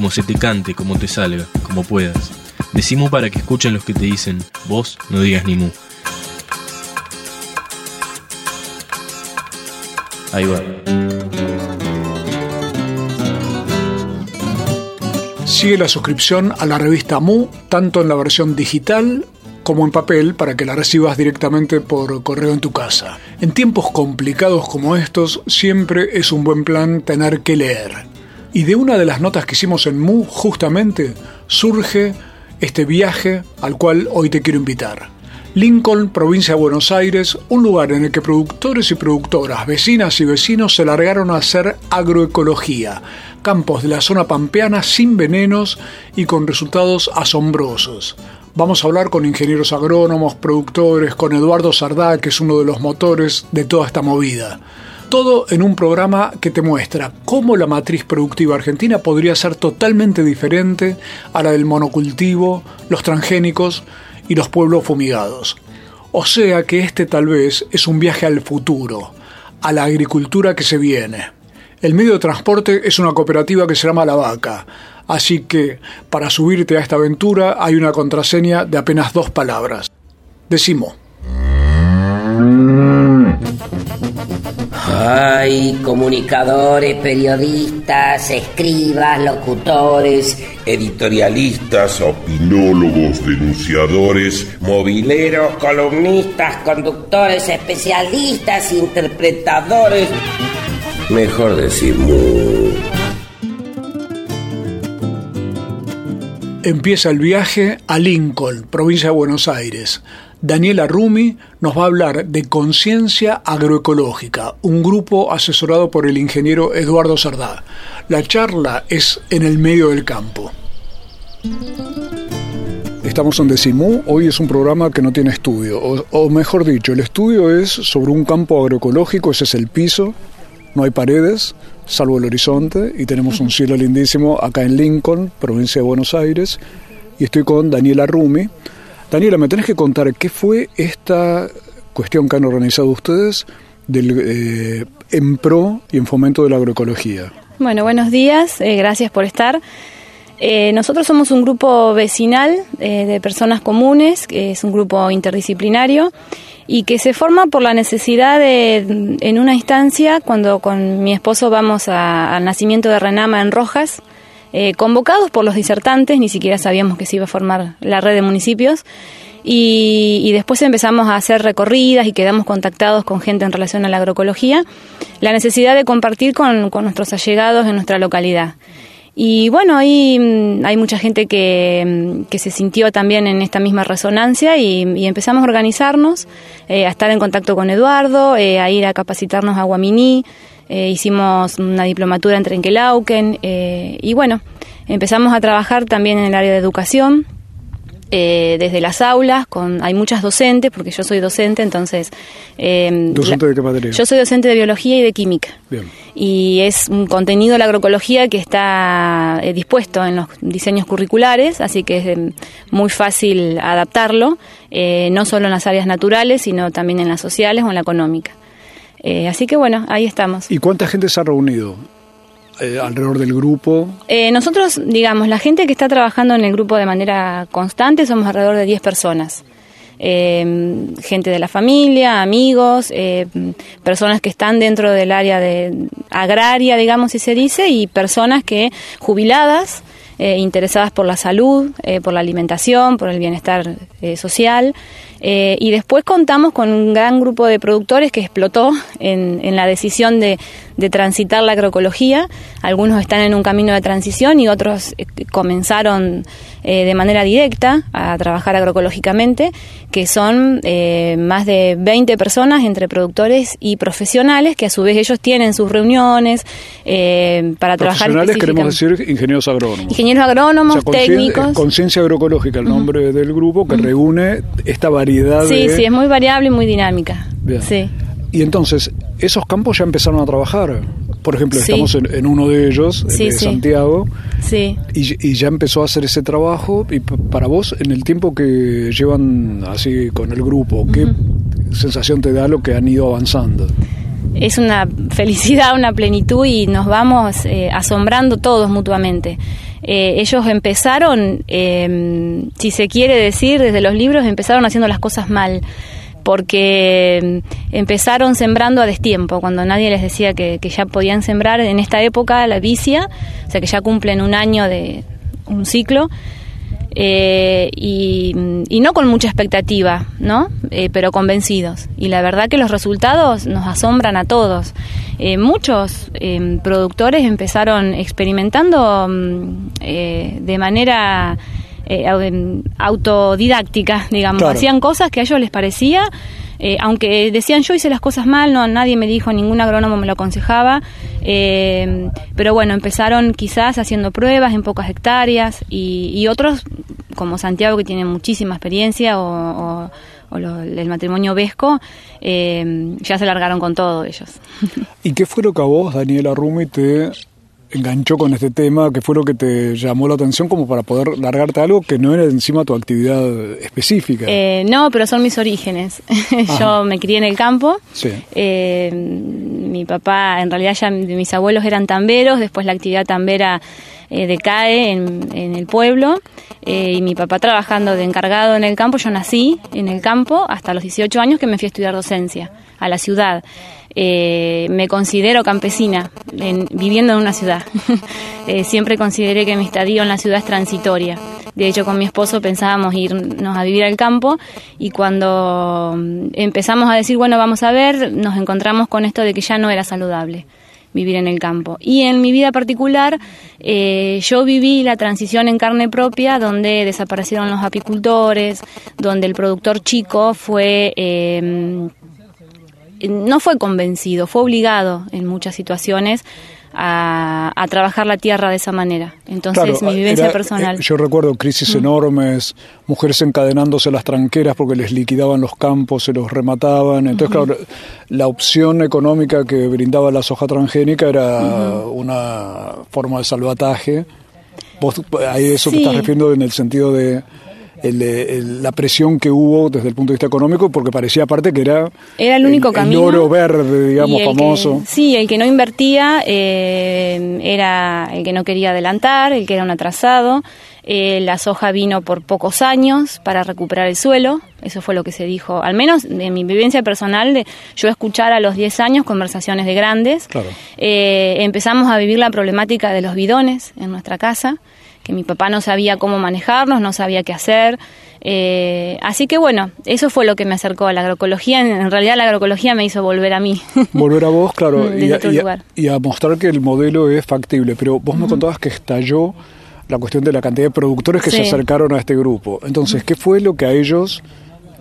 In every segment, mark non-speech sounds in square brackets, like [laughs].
como se te cante, como te salga, como puedas. Decimos para que escuchen los que te dicen, vos no digas ni mu. Ahí va. Sigue la suscripción a la revista Mu, tanto en la versión digital como en papel, para que la recibas directamente por correo en tu casa. En tiempos complicados como estos, siempre es un buen plan tener que leer. Y de una de las notas que hicimos en Mu, justamente, surge este viaje al cual hoy te quiero invitar. Lincoln, provincia de Buenos Aires, un lugar en el que productores y productoras, vecinas y vecinos se largaron a hacer agroecología, campos de la zona pampeana sin venenos y con resultados asombrosos. Vamos a hablar con ingenieros agrónomos, productores, con Eduardo Sardá, que es uno de los motores de toda esta movida. Todo en un programa que te muestra cómo la matriz productiva argentina podría ser totalmente diferente a la del monocultivo, los transgénicos y los pueblos fumigados. O sea que este tal vez es un viaje al futuro, a la agricultura que se viene. El medio de transporte es una cooperativa que se llama La Vaca, así que para subirte a esta aventura hay una contraseña de apenas dos palabras. Decimo. Hay comunicadores, periodistas, escribas, locutores, editorialistas, opinólogos, denunciadores, mobileros, columnistas, conductores, especialistas, interpretadores. Mejor decir mu. Empieza el viaje a Lincoln, provincia de Buenos Aires. Daniela Rumi nos va a hablar de Conciencia Agroecológica, un grupo asesorado por el ingeniero Eduardo Sardá. La charla es en el medio del campo. Estamos en Decimú, hoy es un programa que no tiene estudio, o, o, mejor dicho, el estudio es sobre un campo agroecológico, ese es el piso, no hay paredes, salvo el horizonte, y tenemos un cielo lindísimo acá en Lincoln, provincia de Buenos Aires, y estoy con Daniela Rumi. Daniela, me tenés que contar qué fue esta cuestión que han organizado ustedes del, eh, en pro y en fomento de la agroecología. Bueno, buenos días, eh, gracias por estar. Eh, nosotros somos un grupo vecinal eh, de personas comunes, que es un grupo interdisciplinario y que se forma por la necesidad de, en una instancia, cuando con mi esposo vamos a, al nacimiento de Renama en Rojas, eh, convocados por los disertantes, ni siquiera sabíamos que se iba a formar la red de municipios, y, después empezamos a hacer recorridas y quedamos contactados con gente en relación a la agroecología, la necesidad de compartir con, nuestros allegados en nuestra localidad. Y bueno, ahí mm, hay mucha gente que, que, se sintió también en esta misma resonancia y, y empezamos a organizarnos, eh, a estar en contacto con Eduardo, eh, a ir a capacitarnos a Guaminí, eh, hicimos una diplomatura en Trenquelauquen y bueno, empezamos a trabajar también en el área de educación. Eh, desde las aulas, con hay muchas docentes, porque yo soy docente, entonces... Eh, ¿Docente de qué materia? Yo soy docente de biología y de química. Bien. Y es un contenido de la agroecología que está eh, dispuesto en los diseños curriculares, así que es muy fácil adaptarlo, no solo en las áreas naturales, sino también en las sociales o en la económica. Así que bueno, ahí estamos. ¿Y cuánta gente se ha reunido? Eh, alrededor del grupo? Eh, nosotros, digamos, la gente que está trabajando en el grupo de manera constante somos alrededor de 10 personas. Eh, gente de la familia, amigos, eh, personas que están dentro del área de agraria, digamos, si se dice, y personas que jubiladas, eh, interesadas por la salud, por la alimentación, por el bienestar social. y después contamos con un gran grupo de productores que explotó en, en la decisión de, de transitar la agroecología. Algunos están en un camino de transición y otros eh, comenzaron eh, de manera directa a trabajar agroecológicamente, que son eh, más de 20 personas entre productores y profesionales, que a su vez ellos tienen sus reuniones para trabajar. Profesionales queremos decir ingenieros agrónomos. Ingenieros agrónomos, técnicos. Conciencia agroecológica, el nombre del grupo que reúne esta variedad sí, Sí, es muy variable y muy dinámica. Sí. Y entonces, esos campos ya empezaron a trabajar. Por ejemplo, estamos en, uno de ellos, en de Santiago, sí. Y, ya empezó a hacer ese trabajo. Y para vos, en el tiempo que llevan así con el grupo, ¿qué sensación te da lo que han ido avanzando? Es una [laughs] felicidad, una plenitud y nos vamos eh, asombrando todos mutuamente. Eh, ellos empezaron, eh, si se quiere decir, desde los libros empezaron haciendo las cosas mal porque mm, empezaron sembrando a destiempo, cuando nadie les decía que, ya podían sembrar en esta época la vicia, o sea que ya cumplen un año de un ciclo, eh, y, no con mucha expectativa, ¿no? Eh, pero convencidos. Y la verdad que los resultados nos asombran a todos. Eh, muchos productores empezaron experimentando mm, de manera eh, autodidáctica, digamos. Hacían cosas que a ellos les parecía, eh, aunque decían yo hice las cosas mal, no nadie me dijo, ningún agrónomo me lo aconsejaba, eh, pero bueno, empezaron quizás haciendo pruebas en pocas hectáreas y, otros, como Santiago, que tiene muchísima experiencia, o, el matrimonio Vesco, ya se largaron con todo ellos. [laughs] ¿Y qué fue lo que a vos, Daniela Rumi, te enganchó con este tema? ¿Qué fue lo que te llamó la atención como para poder largarte algo que no era encima tu actividad específica? Eh, no, pero son mis orígenes. [laughs] Yo me crié en el campo. Eh, mi papá, en realidad ya mis abuelos eran tamberos, después la actividad tambera eh, decae en, en, el pueblo y mi papá trabajando de encargado en el campo. Yo nací en el campo hasta los 18 años que me fui a estudiar docencia a la ciudad. Eh, me considero campesina, viviendo en una ciudad. [laughs] Eh, siempre consideré que mi estadio en la ciudad es transitoria. De hecho, con mi esposo pensábamos irnos a vivir al campo y cuando mm, empezamos a decir, bueno, vamos a ver, nos encontramos con esto de que ya no era saludable vivir en el campo. Y en mi vida particular, eh, yo viví la transición en carne propia, donde desaparecieron los apicultores, donde el productor chico fue no fue convencido, fue obligado en muchas situaciones a, trabajar la tierra de esa manera. Entonces, mi vivencia personal. Eh, yo recuerdo crisis enormes, mujeres encadenándose las tranqueras porque les liquidaban los campos, se los remataban. Entonces, claro, la opción económica que brindaba la soja transgénica era una forma de salvataje. Vos, ahí eso te estás refiriendo en el sentido de la presión que hubo desde el punto de vista económico, porque parecía aparte que era, era el único camino. oro verde, digamos, famoso. sí, el que no invertía eh, era el que no quería adelantar, el que era un atrasado. Eh, la soja vino por pocos años para recuperar el suelo, eso fue lo que se dijo, al menos de mi vivencia personal, de yo escuchar a los 10 años conversaciones de grandes. Eh, empezamos a vivir la problemática de los bidones en nuestra casa que mi papá no sabía cómo manejarnos, no sabía qué hacer. Eh, así que bueno, eso fue lo que me acercó a la agroecología. En, realidad la agroecología me hizo volver a mí. [laughs] Volver a vos, claro, y, a, mostrar que el modelo es factible. Pero vos me contabas que estalló la cuestión de la cantidad de productores que se acercaron a este grupo. Entonces, ¿qué fue lo que a ellos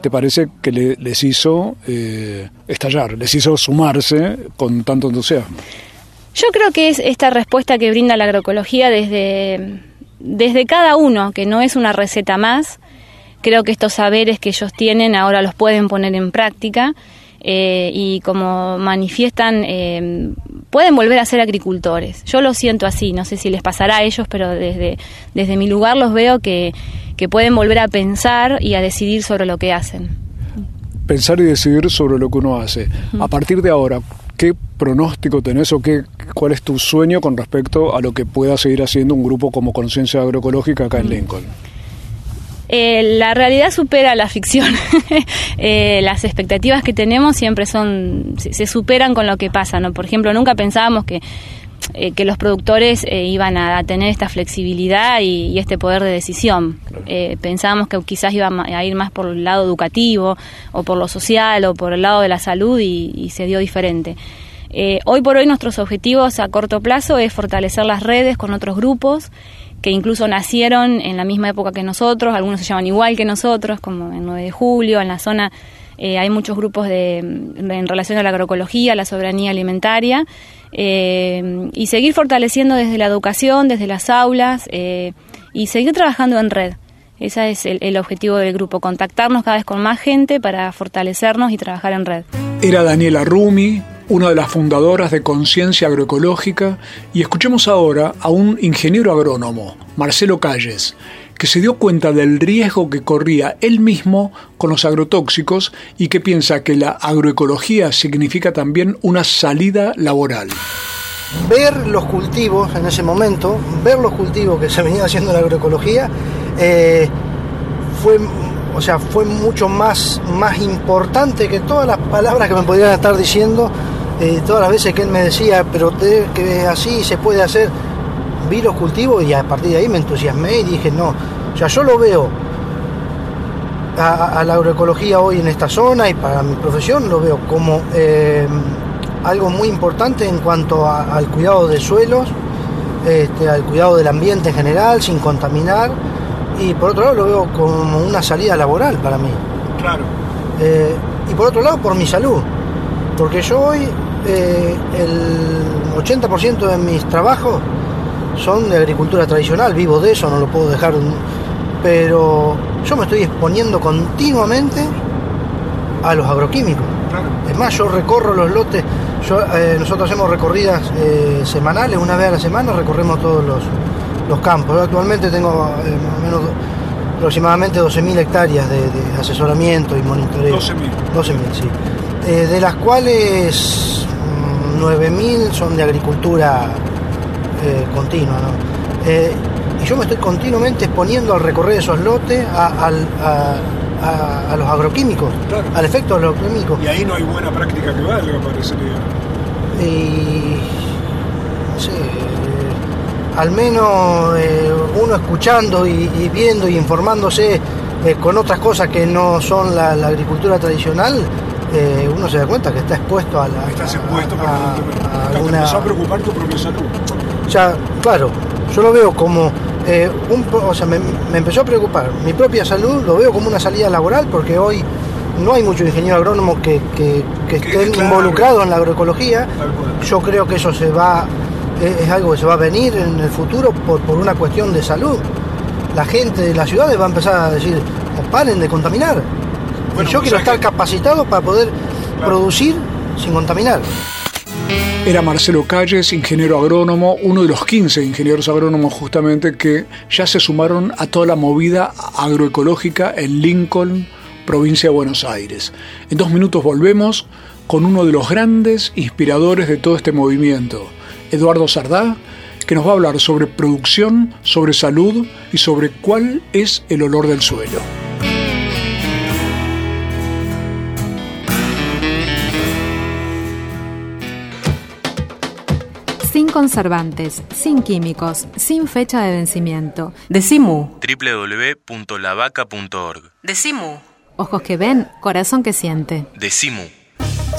te parece que les hizo eh, estallar, les hizo sumarse con tanto entusiasmo? Yo creo que es esta respuesta que brinda la agroecología desde desde cada uno, que no es una receta más, creo que estos saberes que ellos tienen ahora los pueden poner en práctica eh, y como manifiestan, eh, pueden volver a ser agricultores. Yo lo siento así, no sé si les pasará a ellos, pero desde, desde mi lugar los veo que, que pueden volver a pensar y a decidir sobre lo que hacen. Pensar y decidir sobre lo que uno hace. A partir de ahora, ¿qué pronóstico tenés o qué, cuál es tu sueño con respecto a lo que pueda seguir haciendo un grupo como Conciencia Agroecológica acá en. Lincoln? Eh, la realidad supera la ficción. [laughs] Eh, las expectativas que tenemos siempre son se, superan con lo que pasa. ¿no? Por ejemplo, nunca pensábamos que, eh, que los productores iban a, tener esta flexibilidad y, este poder de decisión. pensábamos que quizás iba a ir más por el lado educativo o por lo social o por el lado de la salud y se dio diferente. Eh, hoy por hoy nuestros objetivos a corto plazo es fortalecer las redes con otros grupos que incluso nacieron en la misma época que nosotros, algunos se llaman igual que nosotros, como el 9 de julio, en la zona eh, hay muchos grupos de, en relación a la agroecología, la soberanía alimentaria, y seguir fortaleciendo desde la educación, desde las aulas y seguir trabajando en red. Ese es el, objetivo del grupo, contactarnos cada vez con más gente para fortalecernos y trabajar en red. Era Daniela Rumi, una de las fundadoras de Conciencia Agroecológica, y escuchemos ahora a un ingeniero agrónomo, Marcelo Calles, que se dio cuenta del riesgo que corría él mismo con los agrotóxicos y que piensa que la agroecología significa también una salida laboral ver los cultivos en ese momento, ver los cultivos que se [laughs] venían haciendo en la agroecología eh, fue, o sea, fue mucho más, más importante que todas las palabras que me podían estar diciendo, eh, todas las veces que él me decía, pero que así se puede hacer. Vi los cultivos y a partir de ahí me entusiasmé y dije, no, o sea, yo lo veo a, la agroecología hoy en esta zona y para mi profesión lo veo como eh, algo muy importante en cuanto al cuidado de suelos, este, al cuidado del ambiente en general, sin contaminar y por otro lado lo veo como una salida laboral para mí. Claro. Eh, y por otro lado por mi salud, porque yo hoy eh, el 80% de mis trabajos son de agricultura tradicional, vivo de eso, no lo puedo dejar, pero yo me estoy exponiendo continuamente a los agroquímicos. Es más, yo recorro los lotes, eh, nosotros hacemos recorridas semanales, una vez a la semana recorremos todos los, los campos. actualmente tengo eh, menos aproximadamente 12.000 hectáreas de, asesoramiento y monitoreo. 12.000. 12.000, sí. Eh, de las cuales 9.000 mm, son de agricultura eh, continua. y yo me estoy continuamente exponiendo al recorrer esos lotes a, los agroquímicos, al efecto de los agroquímicos. Y ahí no hay buena práctica que valga, parecería. Y. no sé al menos eh, uno escuchando y, viendo y informándose eh, con otras cosas que no son la, agricultura tradicional, eh, uno se da cuenta que está expuesto a la. Estás expuesto a, una... a preocupar tu propia salud. Ya, claro, yo lo veo como un, o sea, me, empezó a preocupar mi propia salud, lo veo como una salida laboral porque hoy no hay muchos ingenieros agrónomos que, estén involucrados en la agroecología. Yo creo que eso se va es, algo que se va a venir en el futuro por, una cuestión de salud. La gente de las ciudades va a empezar a decir, paren de contaminar. y yo quiero estar capacitado para poder producir sin contaminar. Era Marcelo Calles, ingeniero agrónomo, uno de los 15 ingenieros agrónomos justamente que ya se sumaron a toda la movida agroecológica en Lincoln, provincia de Buenos Aires. En dos minutos volvemos con uno de los grandes inspiradores de todo este movimiento, Eduardo Sardá, que nos va a hablar sobre producción, sobre salud y sobre cuál es el olor del suelo. Sin conservantes, sin químicos, sin fecha de vencimiento. Decimu. www.lavaca.org. Decimu. Ojos que ven, corazón que siente. Decimu.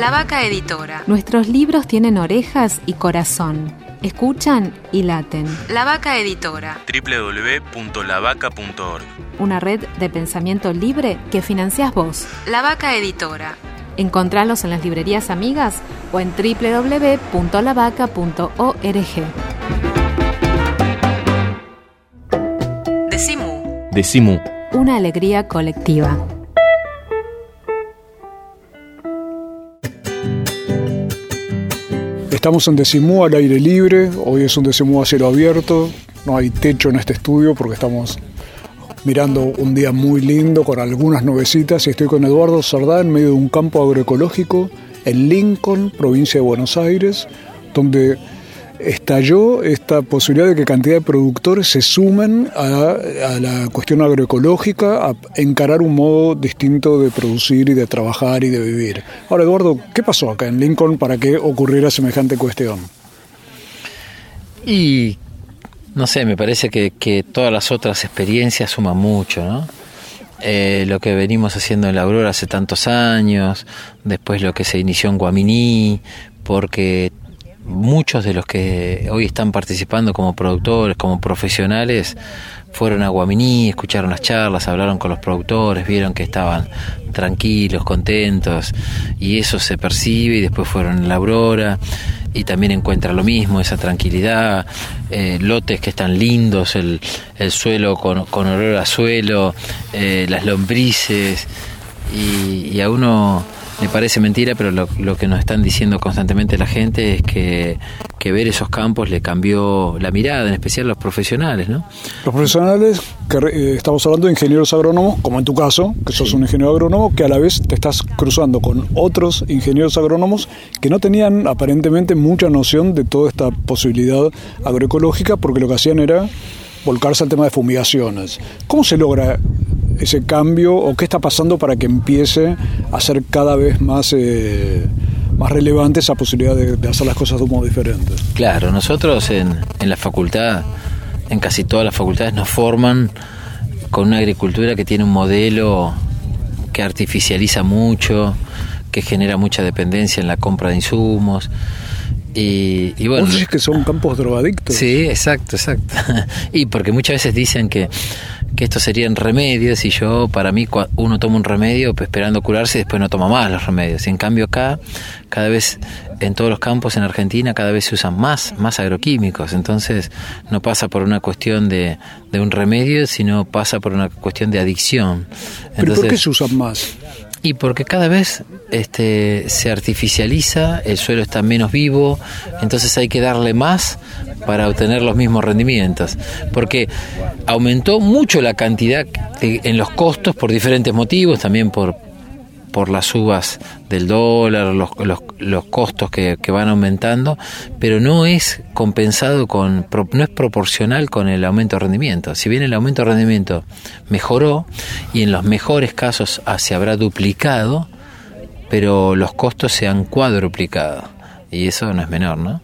La Vaca Editora. Nuestros libros tienen orejas y corazón. Escuchan y laten. La Vaca Editora. www.lavaca.org. Una red de pensamiento libre que financias vos. La Vaca Editora. Encontralos en las librerías amigas o en www.lavaca.org. Decimu. Decimu. Una alegría colectiva. Estamos en Decimú al aire libre, hoy es un Decimú a cielo abierto, no hay techo en este estudio porque estamos mirando un día muy lindo con algunas nubecitas y estoy con Eduardo Sardá en medio de un campo agroecológico en Lincoln, provincia de Buenos Aires, donde estalló esta posibilidad de que cantidad de productores se sumen a, la cuestión agroecológica, a encarar un modo distinto de producir y de trabajar y de vivir. Ahora, Eduardo, ¿qué pasó acá en Lincoln para que ocurriera semejante cuestión? Y no sé, me parece que, que todas las otras experiencias suman mucho, ¿no? Eh, lo que venimos haciendo en la Aurora hace tantos años, después lo que se inició en Guaminí, porque muchos de los que hoy están participando como productores, como profesionales, fueron a Guaminí, escucharon las charlas, hablaron con los productores, vieron que estaban tranquilos, contentos, y eso se percibe, y después fueron en la Aurora, y también encuentra lo mismo, esa tranquilidad, eh, lotes que están lindos, el, el suelo con, con, olor a suelo, eh, las lombrices, y a uno me parece mentira, pero lo, lo, que nos están diciendo constantemente la gente es que, que, ver esos campos le cambió la mirada, en especial los profesionales, ¿no? Los profesionales, que eh, estamos hablando de ingenieros agrónomos, como en tu caso, que sos un ingeniero agrónomo, que a la vez te estás cruzando con otros ingenieros agrónomos que no tenían aparentemente mucha noción de toda esta posibilidad agroecológica, porque lo que hacían era volcarse al tema de fumigaciones. ¿Cómo se logra ese cambio o qué está pasando para que empiece a ser cada vez más, eh, más relevante esa posibilidad de, hacer las cosas de un modo diferente? Claro, nosotros en, en la facultad, en casi todas las facultades, nos forman con una agricultura que tiene un modelo que artificializa mucho, que genera mucha dependencia en la compra de insumos. Y, y bueno. ¿Vos que son campos drogadictos? Sí, exacto, exacto. [laughs] y porque muchas veces dicen que que estos serían remedios y yo, para mí, uno toma un remedio pues, esperando curarse y después no toma más los remedios. en cambio acá, cada vez, en todos los campos en Argentina, cada vez se usan más, más agroquímicos. Entonces, no pasa por una cuestión de, de un remedio, sino pasa por una cuestión de adicción. ¿Pero por qué se usan más? Y porque cada vez este, se artificializa, el suelo está menos vivo, entonces hay que darle más para obtener los mismos rendimientos. Porque aumentó mucho la cantidad en los costos por diferentes motivos, también por, por las uvas del dólar, los, los, costos que, que, van aumentando, pero no es compensado con, no es proporcional con el aumento de rendimiento. Si bien el aumento de rendimiento mejoró y en los mejores casos ah, se habrá duplicado, pero los costos se han cuadruplicado y eso no es menor, ¿no?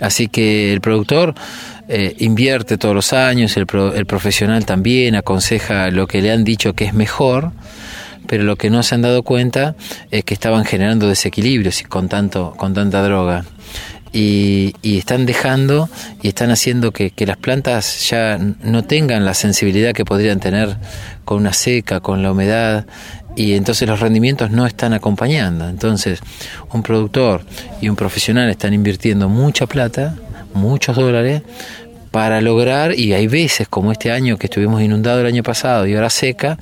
Así que el productor eh, invierte todos los años, el, el profesional también aconseja lo que le han dicho que es mejor, pero lo que no se han dado cuenta es que estaban generando desequilibrios con tanto con tanta droga y, están dejando y están haciendo que, las plantas ya no tengan la sensibilidad que podrían tener con una seca, con la humedad y entonces los rendimientos no están acompañando. Entonces un productor y un profesional están invirtiendo mucha plata, muchos dólares, para lograr, y hay veces como este año que estuvimos inundados el año pasado y ahora seca,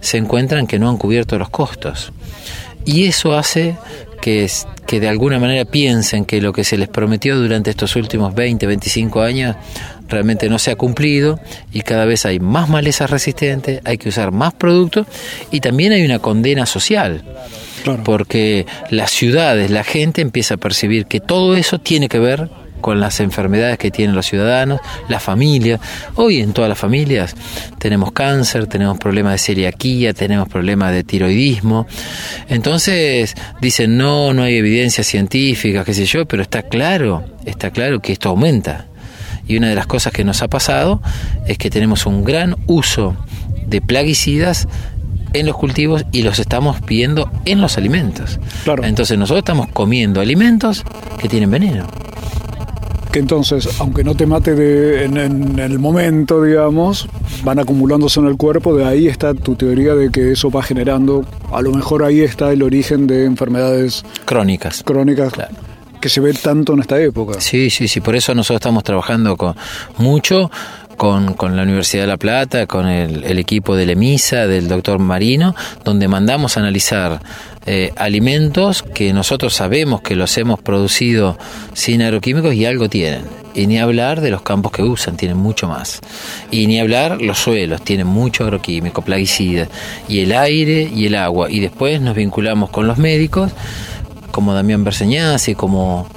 se encuentran que no han cubierto los costos. Y eso hace que, que de alguna manera piensen que lo que se les prometió durante estos últimos 20, 25 años realmente no se ha cumplido y cada vez hay más malezas resistentes, hay que usar más productos y también hay una condena social. Porque las ciudades, la gente empieza a percibir que todo eso tiene que ver con las enfermedades que tienen los ciudadanos, las familias. Hoy en todas las familias tenemos cáncer, tenemos problemas de celiaquía, tenemos problemas de tiroidismo. Entonces dicen, no, no hay evidencia científica, qué sé yo, pero está claro, está claro que esto aumenta. Y una de las cosas que nos ha pasado es que tenemos un gran uso de plaguicidas en los cultivos y los estamos viendo en los alimentos. Entonces nosotros estamos comiendo alimentos que tienen veneno que entonces, aunque no te mate de, en, el momento, digamos, van acumulándose en el cuerpo, de ahí está tu teoría de que eso va generando, a lo mejor ahí está el origen de enfermedades crónicas. Crónicas. que se ve tanto en esta época. Sí, sí, sí, por eso nosotros estamos trabajando con mucho con, con, la Universidad de La Plata, con el, el equipo de EMISA, del doctor Marino, donde mandamos a analizar eh, alimentos que nosotros sabemos que los hemos producido sin agroquímicos y algo tienen. Y ni hablar de los campos que usan, tienen mucho más. Y ni hablar los suelos, tienen mucho agroquímico, plaguicida. Y el aire y el agua. Y después nos vinculamos con los médicos, como Damián Berseñaz y como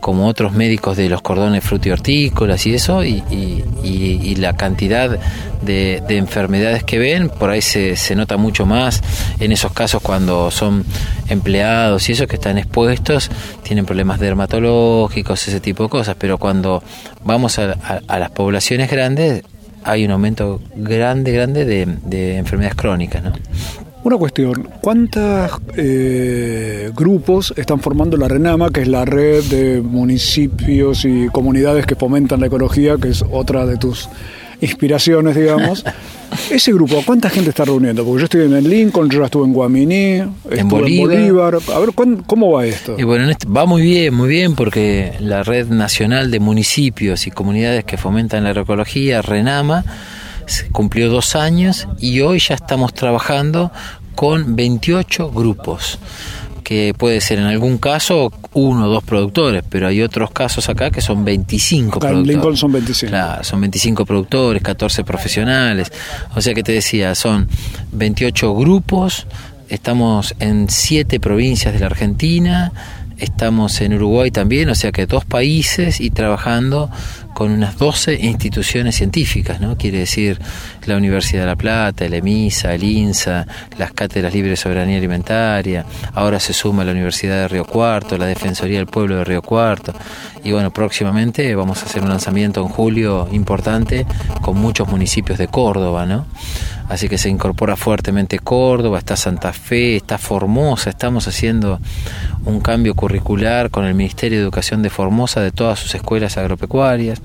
como otros médicos de los cordones frutihortícolas y eso, y, y, la cantidad de, enfermedades que ven, por ahí se, nota mucho más en esos casos cuando son empleados y eso que están expuestos, tienen problemas dermatológicos, ese tipo de cosas, pero cuando vamos a, a las poblaciones grandes, hay un aumento grande, grande de, de enfermedades crónicas. ¿no? Una cuestión, ¿cuántos eh, grupos están formando la RENAMA, que es la red de municipios y comunidades que fomentan la ecología, que es otra de tus inspiraciones, digamos? [laughs] Ese grupo, ¿cuánta gente está reuniendo? Porque yo estoy en Lincoln, yo ya estuve en Guaminí, en Bolívar. A ver, ¿cómo va esto? Y bueno, este, va muy bien, muy bien, porque la Red Nacional de Municipios y Comunidades que Fomentan la Agroecología, RENAMA, cumplió dos años y hoy ya estamos trabajando con 28 grupos que puede ser en algún caso uno o dos productores, pero hay otros casos acá que son 25 productores. En Lincoln son 25. Claro, son 25 productores, 14 profesionales. O sea que te decía, son 28 grupos, estamos en 7 provincias de la Argentina, estamos en Uruguay también, o sea que dos países y trabajando con unas 12 instituciones científicas, ¿no? Quiere decir la Universidad de La Plata, el EMISA, el INSA, las Cátedras Libres de Soberanía Alimentaria, ahora se suma la Universidad de Río Cuarto, la Defensoría del Pueblo de Río Cuarto, y bueno, próximamente vamos a hacer un lanzamiento en julio importante con muchos municipios de Córdoba, ¿no? Así que se incorpora fuertemente Córdoba, está Santa Fe, está Formosa, estamos haciendo un cambio curricular con el Ministerio de Educación de Formosa de todas sus escuelas agropecuarias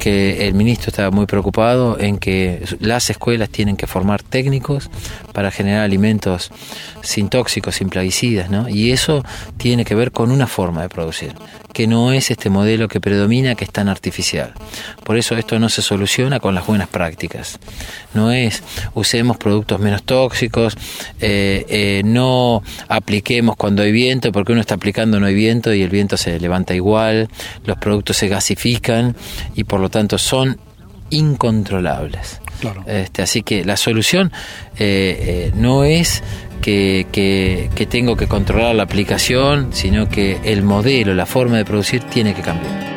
que el ministro estaba muy preocupado en que las escuelas tienen que formar técnicos para generar alimentos sin tóxicos, sin plaguicidas, ¿no? Y eso tiene que ver con una forma de producir, que no es este modelo que predomina, que es tan artificial. Por eso esto no se soluciona con las buenas prácticas. No es usemos productos menos tóxicos, eh, eh, no apliquemos cuando hay viento, porque uno está aplicando no hay viento y el viento se levanta igual, los productos se gasifican y por lo tanto son incontrolables. Este, así que la solución eh, eh, no es que, que, tengo que controlar la aplicación, sino que el modelo, la forma de producir tiene que cambiar.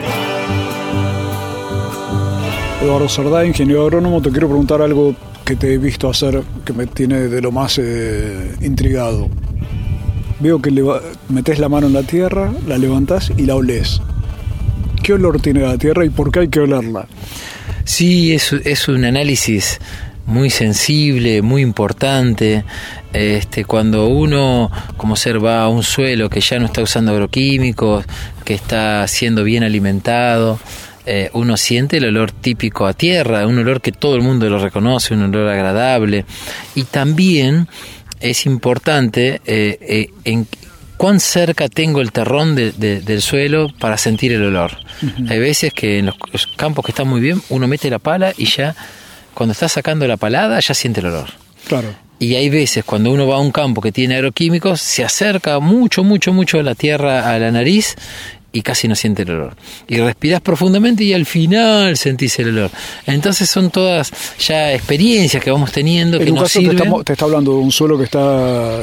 Eduardo Sardá, ingeniero agrónomo, te quiero preguntar algo que te he visto hacer que me tiene de lo más eh, intrigado. Veo que metes la mano en la tierra, la levantas y la olés. ¿Qué olor tiene la tierra y por qué hay que olerla? Sí, es, es un análisis muy sensible, muy importante. Este, cuando uno como ser va a un suelo que ya no está usando agroquímicos, que está siendo bien alimentado, eh, uno siente el olor típico a tierra, un olor que todo el mundo lo reconoce, un olor agradable. Y también es importante eh, eh, en cuán cerca tengo el terrón del suelo para sentir el olor. Hay veces que en los, campos que están muy bien, uno mete la pala y ya, cuando está sacando la palada, ya siente el olor. Claro. Y hay veces cuando uno va a un campo que tiene agroquímicos, se acerca mucho, mucho, mucho la tierra a la nariz y casi no siente el olor. Y respiras profundamente y al final sentís el olor. Entonces son todas ya experiencias que vamos teniendo que nos sirven. Te, está hablando de un suelo que está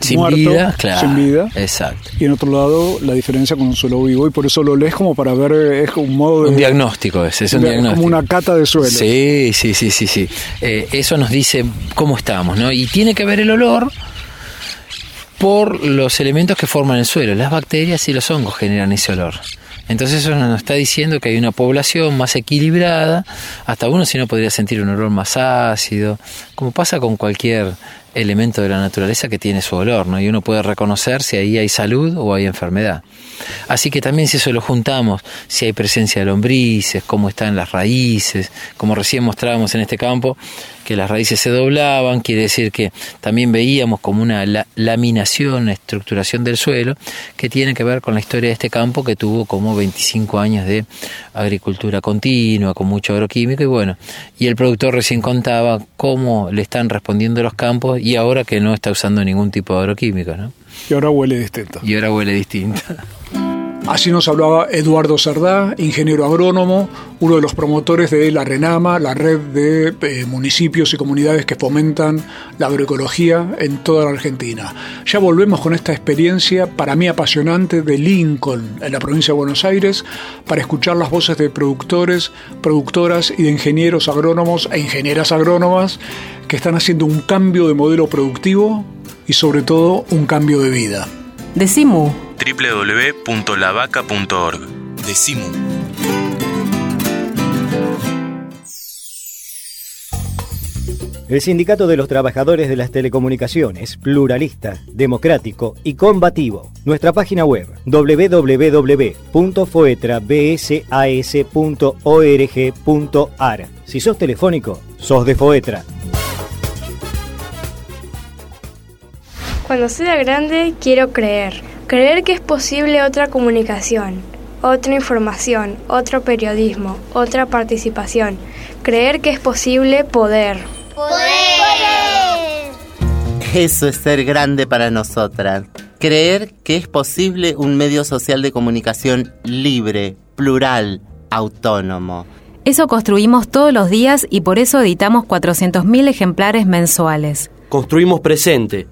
sin vida, claro, sin vida. Exacto. Y en otro lado la diferencia con un suelo vivo y por eso lo lees como para ver es un modo de un diagnóstico ese, es un diagnóstico. como una cata de suelo. Sí, sí, sí, sí, sí. Eh, eso nos dice cómo estamos, ¿no? Y tiene que ver el olor por los elementos que forman el suelo. Las bacterias y los hongos generan ese olor. Entonces eso nos está diciendo que hay una población más equilibrada, hasta uno si no podría sentir un olor más ácido, como pasa con cualquier elemento de la naturaleza que tiene su olor, ¿no? Y uno puede reconocer si ahí hay salud o hay enfermedad. Así que también si eso lo juntamos, si hay presencia de lombrices, cómo están las raíces, como recién mostrábamos en este campo, que las raíces se doblaban, quiere decir que también veíamos como una laminación, estructuración del suelo, que tiene que ver con la historia de este campo que tuvo como 25 años de agricultura continua, con mucho agroquímico, y bueno, y el productor recién contaba cómo le están respondiendo los campos y ahora que no está usando ningún tipo de agroquímico, ¿no? Y ahora huele distinto. Y ahora huele distinto. Así nos hablaba Eduardo Cerdá, ingeniero agrónomo, uno de los promotores de la RENAMA, la red de eh, municipios y comunidades que fomentan la agroecología en toda la Argentina. Ya volvemos con esta experiencia para mí apasionante de Lincoln, en la provincia de Buenos Aires, para escuchar las voces de productores, productoras y de ingenieros agrónomos e ingenieras agrónomas que están haciendo un cambio de modelo productivo y sobre todo un cambio de vida. Decimu www.lavaca.org. Decimu. El Sindicato de los Trabajadores de las Telecomunicaciones, pluralista, democrático y combativo. Nuestra página web www.foetrabsas.org.ar. Si sos telefónico, sos de Foetra. Cuando sea grande, quiero creer. Creer que es posible otra comunicación, otra información, otro periodismo, otra participación. Creer que es posible poder. ¡Poder! Eso es ser grande para nosotras. Creer que es posible un medio social de comunicación libre, plural, autónomo. Eso construimos todos los días y por eso editamos 400.000 ejemplares mensuales. Construimos presente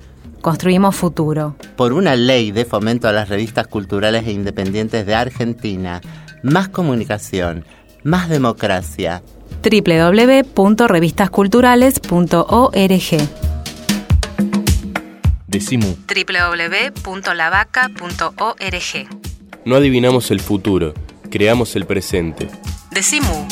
Construimos futuro. Por una ley de fomento a las revistas culturales e independientes de Argentina, más comunicación, más democracia. www.revistasculturales.org Decimu. www.lavaca.org No adivinamos el futuro, creamos el presente. Decimu.